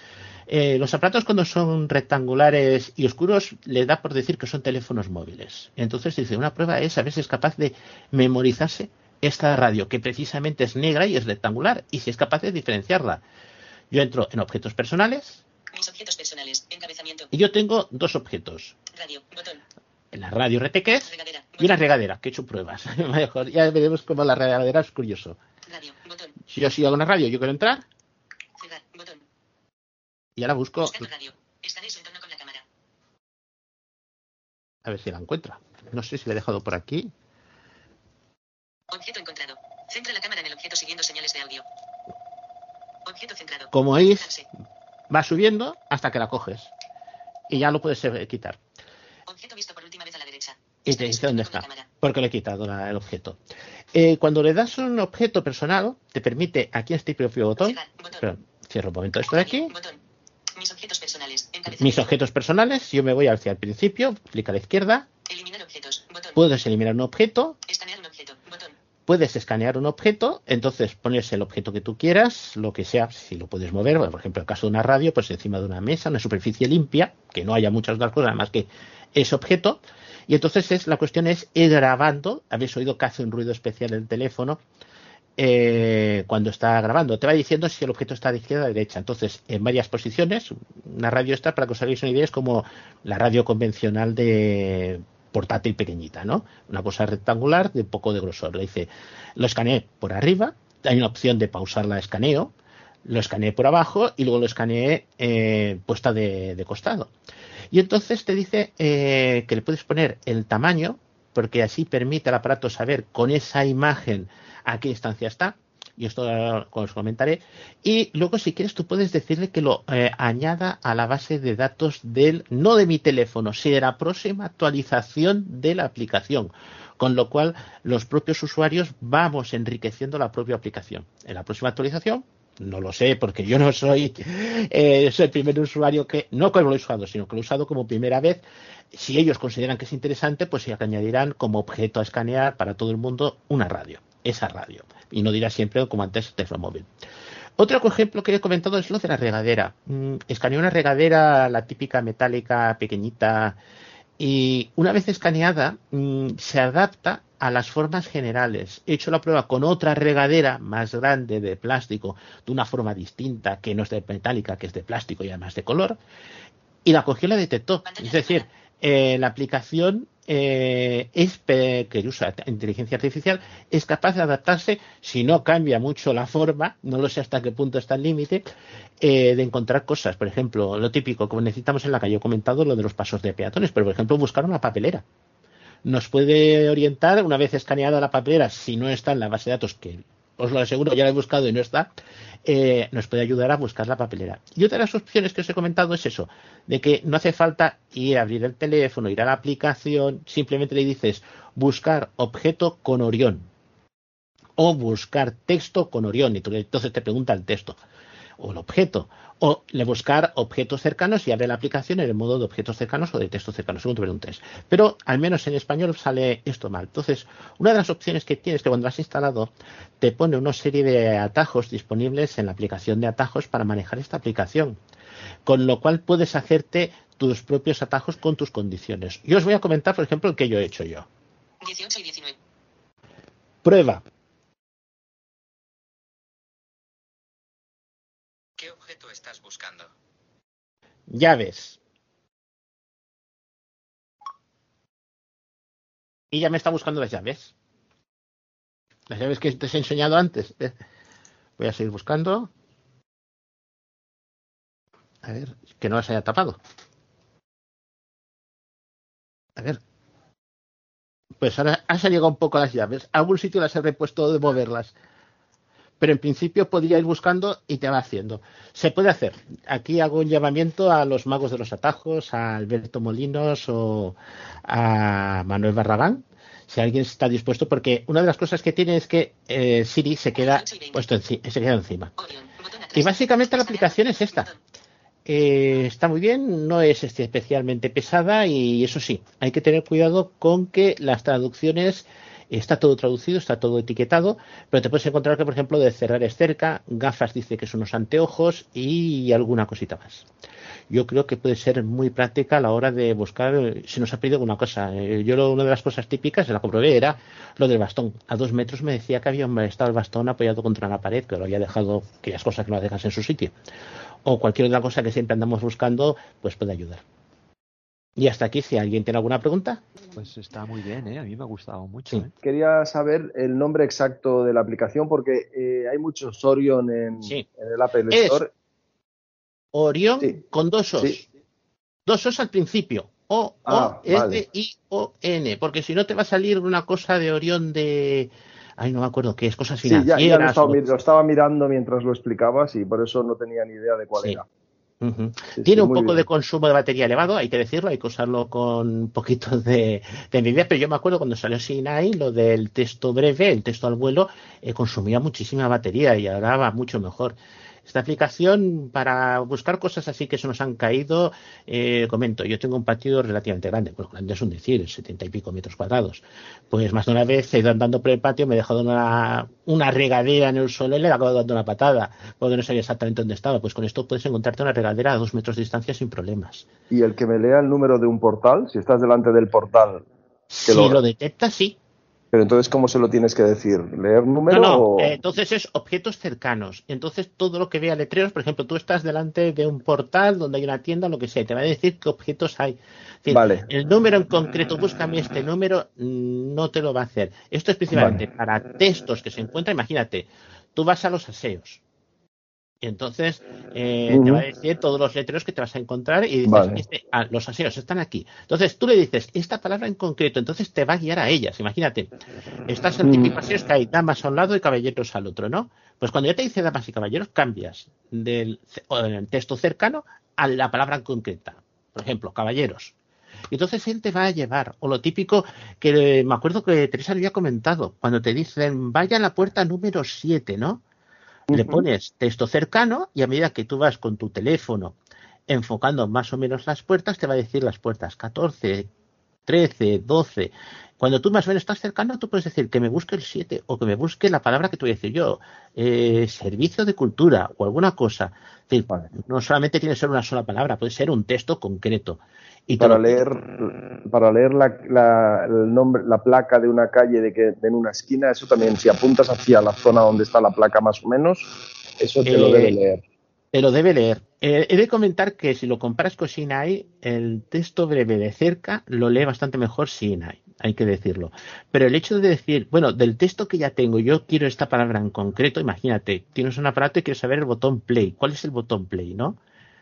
Eh, los aparatos cuando son rectangulares y oscuros les da por decir que son teléfonos móviles. Entonces dice, una prueba es a ver si es capaz de memorizarse esta radio, que precisamente es negra y es rectangular, y si es capaz de diferenciarla. Yo entro en objetos personales. Mis objetos personales, encabezamiento. Y yo tengo dos objetos. Radio, botón. En la radio RTX y una regadera, que he hecho pruebas. Ya veremos cómo la regadera es curioso. Radio, botón. Si yo sigo hago una radio, yo quiero entrar. Cerrar, botón. Y ahora busco. Radio. con la cámara. A ver si la encuentra. No sé si la he dejado por aquí. Objeto encontrado. Centra la cámara en el objeto siguiendo señales de audio. Objeto centrado. Como veis, va subiendo hasta que la coges. Y ya lo puedes eh, quitar. Objeto visto por última vez a la derecha. Y te dice dónde está. Porque le he quitado el objeto. Eh, cuando le das un objeto personal, te permite aquí en este propio botón. cierro un momento esto de aquí. Mis objetos personales. Mis objetos personales. Yo me voy hacia el principio. Clic a la izquierda. Eliminar objetos. Puedes eliminar un objeto. Escanear un objeto puedes escanear un objeto, entonces pones el objeto que tú quieras, lo que sea, si lo puedes mover, por ejemplo, en el caso de una radio, pues encima de una mesa, una superficie limpia, que no haya muchas otras cosas más que ese objeto, y entonces es, la cuestión es ir grabando, habéis oído que hace un ruido especial el teléfono, eh, cuando está grabando. Te va diciendo si el objeto está de izquierda o de derecha. Entonces, en varias posiciones, una radio está, para que os hagáis una idea, es como la radio convencional de portátil pequeñita, ¿no? Una cosa rectangular de poco de grosor. Le dice, lo escaneé por arriba, hay una opción de pausar la escaneo, lo escaneé por abajo y luego lo escaneé eh, puesta de, costado. Y entonces te dice eh, que le puedes poner el tamaño, porque así permite al aparato saber con esa imagen a qué distancia está. y esto os comentaré. Y luego, si quieres, tú puedes decirle que lo eh, añada a la base de datos del, no de mi teléfono, sino de la próxima actualización de la aplicación. Con lo cual, los propios usuarios vamos enriqueciendo la propia aplicación. En la próxima actualización, no lo sé, porque yo no soy, eh, soy el primer usuario que, no que lo he usado, sino que lo he usado como primera vez. Si ellos consideran que es interesante, pues se añadirán como objeto a escanear para todo el mundo una radio, esa radio. Y no dirá siempre como antes móvil. Otro ejemplo que he comentado es lo de la regadera. Mm, escaneé una regadera, la típica metálica pequeñita, y una vez escaneada mm, se adapta a las formas generales. He hecho la prueba con otra regadera más grande de plástico, de una forma distinta, que no es de metálica, que es de plástico y además de color, y la cogió y la detectó. Es decir, eh, la aplicación eh, es, que usa inteligencia artificial es capaz de adaptarse, si no cambia mucho la forma, no lo sé hasta qué punto está el límite, eh, de encontrar cosas. Por ejemplo, lo típico, como necesitamos en la calle, he comentado lo de los pasos de peatones, pero por ejemplo, buscar una papelera nos puede orientar una vez escaneada la papelera, si no está en la base de datos, que os lo aseguro, ya la he buscado y no está, eh, nos puede ayudar a buscar la papelera. Y otra de las opciones que os he comentado es eso, de que no hace falta ir a abrir el teléfono, ir a la aplicación, simplemente le dices buscar objeto con Orión o buscar texto con Orión y entonces te pregunta el texto o el objeto o le buscar objetos cercanos y abre la aplicación en el modo de objetos cercanos o de textos cercanos, según te preguntes. Pero al menos en español sale esto mal. Entonces, una de las opciones que tienes que cuando has instalado te pone una serie de atajos disponibles en la aplicación de atajos para manejar esta aplicación. Con lo cual puedes hacerte tus propios atajos con tus condiciones. Yo os voy a comentar, por ejemplo, el que yo he hecho yo. 18 y 19. Prueba. Buscando? Llaves. Y ya me está buscando las llaves. Las llaves que te he enseñado antes. Voy a seguir buscando. A ver, que no las haya tapado. A ver. Pues ahora ha salido un poco las llaves. A algún sitio las he repuesto de moverlas pero en principio podría ir buscando y te va haciendo. Se puede hacer. Aquí hago un llamamiento a los magos de los atajos, a Alberto Molinos o a Manuel Barragán, si alguien está dispuesto, porque una de las cosas que tiene es que eh, Siri se queda puesto se queda encima. Y básicamente la aplicación es esta. Eh, está muy bien, no es especialmente pesada y eso sí, hay que tener cuidado con que las traducciones Está todo traducido, está todo etiquetado, pero te puedes encontrar que, por ejemplo, de cerrar es cerca, gafas dice que son unos anteojos y alguna cosita más. Yo creo que puede ser muy práctica a la hora de buscar si nos ha pedido alguna cosa. Eh, yo una de las cosas típicas, la comprobé, era lo del bastón. A dos metros me decía que había estado el bastón apoyado contra la pared, que lo había dejado, aquellas cosas que no dejas en su sitio. O cualquier otra cosa que siempre andamos buscando, pues puede ayudar. Y hasta aquí, si alguien tiene alguna pregunta. Pues está muy bien, ¿eh? a mí me ha gustado mucho. ¿eh? Quería saber el nombre exacto de la aplicación porque eh, hay muchos Orion en, el Apple Store. Orion con dos O's. Dos O's al principio. O, O, ah, S, I, O, N. Porque si no te va a salir una cosa de Orión de. Ay, no me acuerdo qué es, cosas financieras. Sí, ya, lo, estaba, mirando mientras lo explicabas y por eso no tenía ni idea de cuál era. Tiene un poco de consumo de batería elevado, hay que decirlo, hay que usarlo con un poquito de, de pero yo me acuerdo cuando salió Sinai, lo del texto breve, el texto al vuelo, eh, consumía muchísima batería y ahora va mucho mejor. Esta aplicación para buscar cosas así que se nos han caído, eh, comento, yo tengo un patio relativamente grande, pues grande es un decir, setenta y pico metros cuadrados. Pues más de una vez he ido andando por el patio, me he dejado una, una regadera en el suelo y le he acabado dando una patada, porque no sabía exactamente dónde estaba. Pues con esto puedes encontrarte una regadera a dos metros de distancia sin problemas. Y el que me lea el número de un portal, si estás delante del portal. Si lo detecta, sí. Pero entonces, ¿cómo se lo tienes que decir? ¿Leer número? No, no. Eh, entonces es objetos cercanos. Entonces, todo lo que vea letreros, por ejemplo, tú estás delante de un portal donde hay una tienda, lo que sea, te va a decir qué objetos hay. vale. El número en concreto, búscame este número, mm, no te lo va a hacer. Esto es principalmente para textos que se encuentran. Imagínate, tú vas a los aseos Y entonces eh, te va a decir todos los letreros que te vas a encontrar y dices, este, ah, los aseos están aquí. Entonces tú le dices esta palabra en concreto, entonces te va a guiar a ellas. Imagínate, estás en típico aseo que hay damas a un lado y caballeros al otro, ¿no? Pues cuando ya te dice damas y caballeros, cambias del texto cercano a la palabra concreta. Por ejemplo, caballeros. Y entonces él te va a llevar. O lo típico que me acuerdo que Teresa había comentado, cuando te dicen vaya a la puerta número 7, ¿no? Le pones texto cercano y a medida que tú vas con tu teléfono enfocando más o menos las puertas, te va a decir las puertas 14, 13, 12. Cuando tú más o menos estás cercano, tú puedes decir que me busque el 7 o que me busque la palabra que te voy a decir yo, eh, servicio de cultura o alguna cosa. no solamente tiene que ser una sola palabra, puede ser un texto concreto. Y para leer, para leer la, el nombre, la placa de una calle de que en una esquina, eso también, si apuntas hacia la zona donde está la placa más o menos, eso te lo debe eh, leer. Te lo debe leer. Eh, he de comentar que si lo comparas con Sinai, el texto breve de cerca lo lee bastante mejor Sinai, hay que decirlo. Pero el hecho de decir, bueno, del texto que ya tengo, yo quiero esta palabra en concreto, imagínate, tienes un aparato y quieres saber el botón play. ¿Cuál es el botón play, no?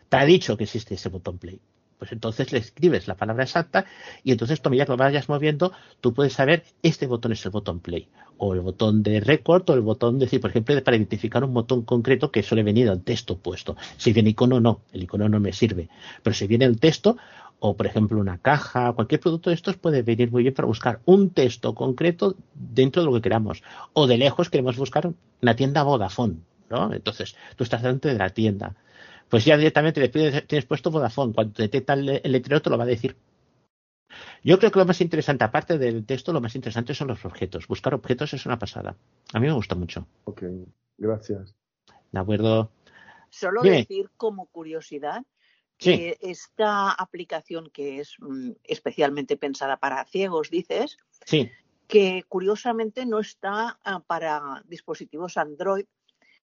Te ha dicho que existe ese botón play pues entonces le escribes la palabra exacta y entonces a medida que lo vayas moviendo, tú puedes saber este botón es el botón play o el botón de record o el botón de decir, por ejemplo, para identificar un botón concreto que suele venir al texto puesto. Si viene icono, no, el icono no me sirve. Pero si viene el texto, o por ejemplo una caja, cualquier producto de estos puede venir muy bien para buscar un texto concreto dentro de lo que queramos. O de lejos queremos buscar una tienda Vodafone, ¿no? Entonces, tú estás dentro de la tienda pues ya directamente le tienes puesto Vodafone. Cuando detecta el, letrero te lo va a decir. Yo creo que lo más interesante, aparte del texto, lo más interesante son los objetos. Buscar objetos es una pasada. A mí me gusta mucho. Ok, gracias. De acuerdo. Solo decir como curiosidad que esta aplicación que es mm, especialmente pensada para ciegos, dices, sí. que curiosamente no está ah, para dispositivos Android,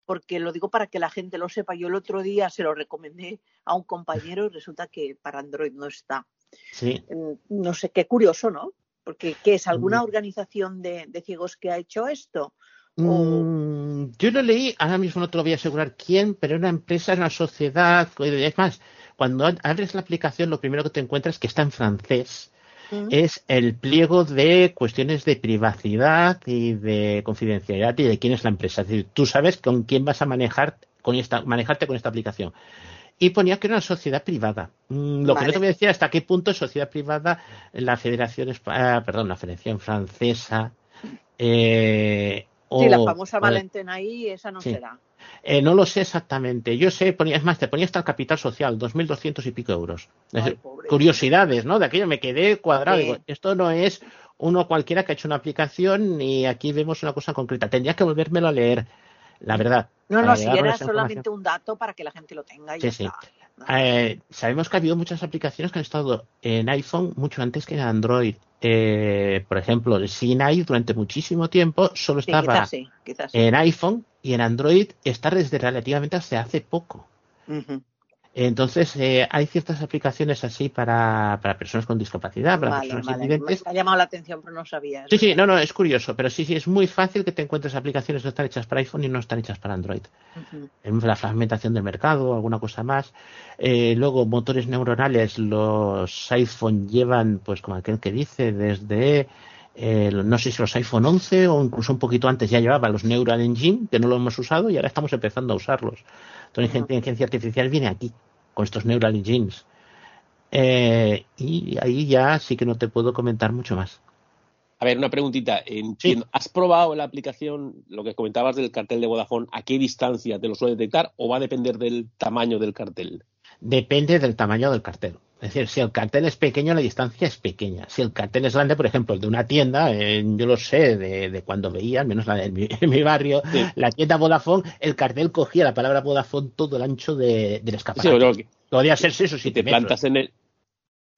porque lo digo para que la gente lo sepa. Yo el otro día se lo recomendé a un compañero y resulta que para Android no está. Sí. Mm, no sé, qué curioso, ¿no? Porque, ¿qué es? ¿Alguna mm. organización de, ciegos que ha hecho esto? Mm, yo lo leí, ahora mismo no te lo voy a asegurar quién, pero una empresa, una sociedad. Es más, cuando abres la aplicación, lo primero que te encuentras es que está en francés es el pliego de cuestiones de privacidad y de confidencialidad y de quién es la empresa. Es decir, tú sabes con quién vas a manejar con esta, manejarte con esta aplicación. Y ponía que era una sociedad privada. Mm, lo que no te voy a decir hasta qué punto es sociedad privada la Federación, ah, perdón, la Federación Francesa. Eh, sí, la famosa Valentina ahí, esa no será. Eh, no lo sé exactamente. Yo sé, ponía, es más, te ponía hasta el capital social, 2.200 y pico euros. curiosidades, ¿no? De aquello me quedé cuadrado. esto no es uno cualquiera que ha hecho una aplicación y aquí vemos una cosa concreta. Tendría que volvérmelo a leer, la verdad. No, no, si era solamente un dato para que la gente lo tenga y sí, sí. Eh, sabemos que ha habido muchas aplicaciones que han estado en iPhone mucho antes que en Android. Eh, por ejemplo, el Sinai durante muchísimo tiempo solo estaba en iPhone y en Android está desde relativamente hace hace poco. Entonces, eh, hay ciertas aplicaciones así para, para personas con discapacidad, para personas vale. Me ha llamado la atención, pero no sabía. Sí, sí, no, no, es curioso, pero sí, sí, es muy fácil que te encuentres aplicaciones que están hechas para iPhone y no están hechas para Android. La fragmentación del mercado, alguna cosa más. Eh, luego, motores neuronales, los iPhone llevan, pues como aquel que dice, desde... Eh, no sé si los iPhone 11 o incluso un poquito antes ya llevaban los Neural Engine, que no lo hemos usado y ahora estamos empezando a usarlos. Entonces, la inteligencia artificial viene aquí con estos Neural Engines. Eh, y ahí ya sí que no te puedo comentar mucho más. A ver, una preguntita. ¿Has probado la aplicación, lo que comentabas del cartel de Vodafone, a qué distancia te lo suele detectar o va a depender del tamaño del cartel? Depende del tamaño del cartel. Es decir, si el cartel es pequeño, la distancia es pequeña. Si el cartel es grande, por ejemplo, el de una tienda, eh, yo lo sé de, cuando veía, al menos la de mi, en mi barrio, la tienda Vodafone, el cartel cogía la palabra Vodafone todo el ancho de, del escaparate. Sí, Podría ser eso, si te plantas en el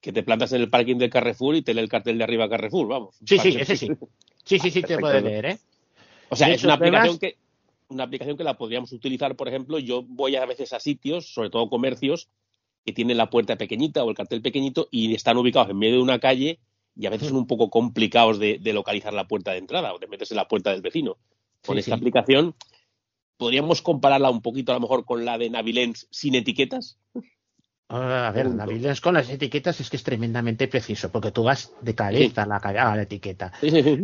que te plantas en el parking de Carrefour y te lee el cartel de arriba Carrefour, vamos. Sí, sí, ese sí. Sí, sí, sí, te puede leer, ¿eh? O sea, es una aplicación que una aplicación que la podríamos utilizar, por ejemplo, yo voy a veces a sitios, sobre todo comercios, que tienen la puerta pequeñita o el cartel pequeñito y están ubicados en medio de una calle y a veces son un poco complicados de, localizar la puerta de entrada o de meterse en la puerta del vecino. Con esta aplicación podríamos compararla un poquito a lo mejor con la de Navilens sin etiquetas. A ver, Navilens con las etiquetas es que es tremendamente preciso, porque tú vas de cabeza a, la, a la etiqueta.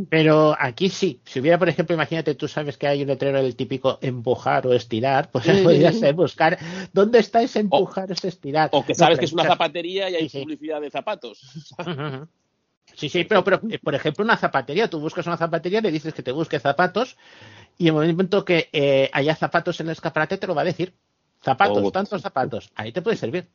Pero aquí sí, si hubiera, por ejemplo, imagínate, tú sabes que hay un letrero del típico empujar o estirar, pues podrías buscar dónde está ese empujar o ese estirar. O que sabes que es una zapatería y hay publicidad de zapatos. Sí, sí, pero, pero, eh, por ejemplo, una zapatería, tú buscas una zapatería, le dices que te busque zapatos y en el momento que eh, haya zapatos en el escaparate te lo va a decir. Zapatos, oh. tantos zapatos, ahí te puede servir.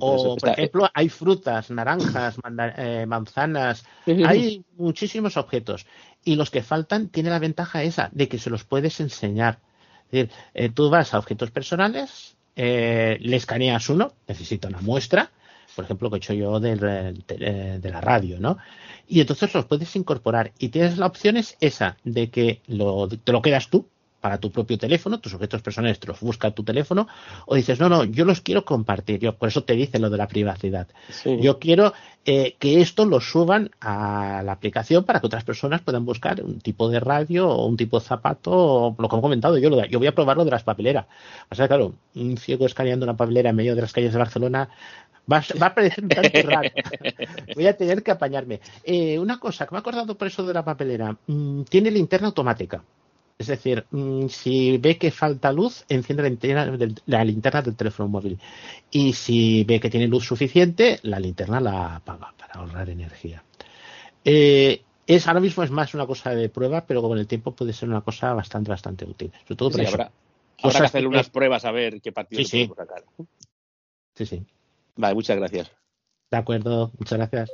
O, por ejemplo, hay frutas, naranjas, eh, manzanas, hay muchísimos objetos. Y los que faltan tienen la ventaja esa, de que se los puedes enseñar. Es decir, eh, tú vas a objetos personales, le escaneas uno, necesita una muestra, por ejemplo, que he hecho yo de, de, la radio, ¿no? Y entonces los puedes incorporar. Y tienes la opción es esa, de que lo, te lo quedas tú para tu propio teléfono, tus objetos personales te los busca tu teléfono, o dices, no, no, yo los quiero compartir. Yo, por eso te dice lo de la privacidad. Yo quiero eh, que esto lo suban a la aplicación para que otras personas puedan buscar un tipo de radio o un tipo de zapato, o lo que he comentado yo, yo voy a probar lo de las papeleras. O sea, claro, un ciego escaneando una papelera en medio de las calles de Barcelona, Va, a parecer un tanto raro. Voy a tener que apañarme. Eh, una cosa que me he acordado por eso de la papelera. Mm, tiene linterna automática. Es decir, mm, si ve que falta luz, enciende la linterna, del, la linterna del teléfono móvil. Y si ve que tiene luz suficiente, la linterna la apaga para ahorrar energía. Eh, es ahora mismo es más una cosa de prueba, pero con el tiempo puede ser una cosa bastante, bastante útil. Sobre todo sí, Habrá, habrá que hacer unas pruebas a ver qué partido sí, sí. sacar. Sí, sí. Vale, muchas gracias. De acuerdo, muchas gracias.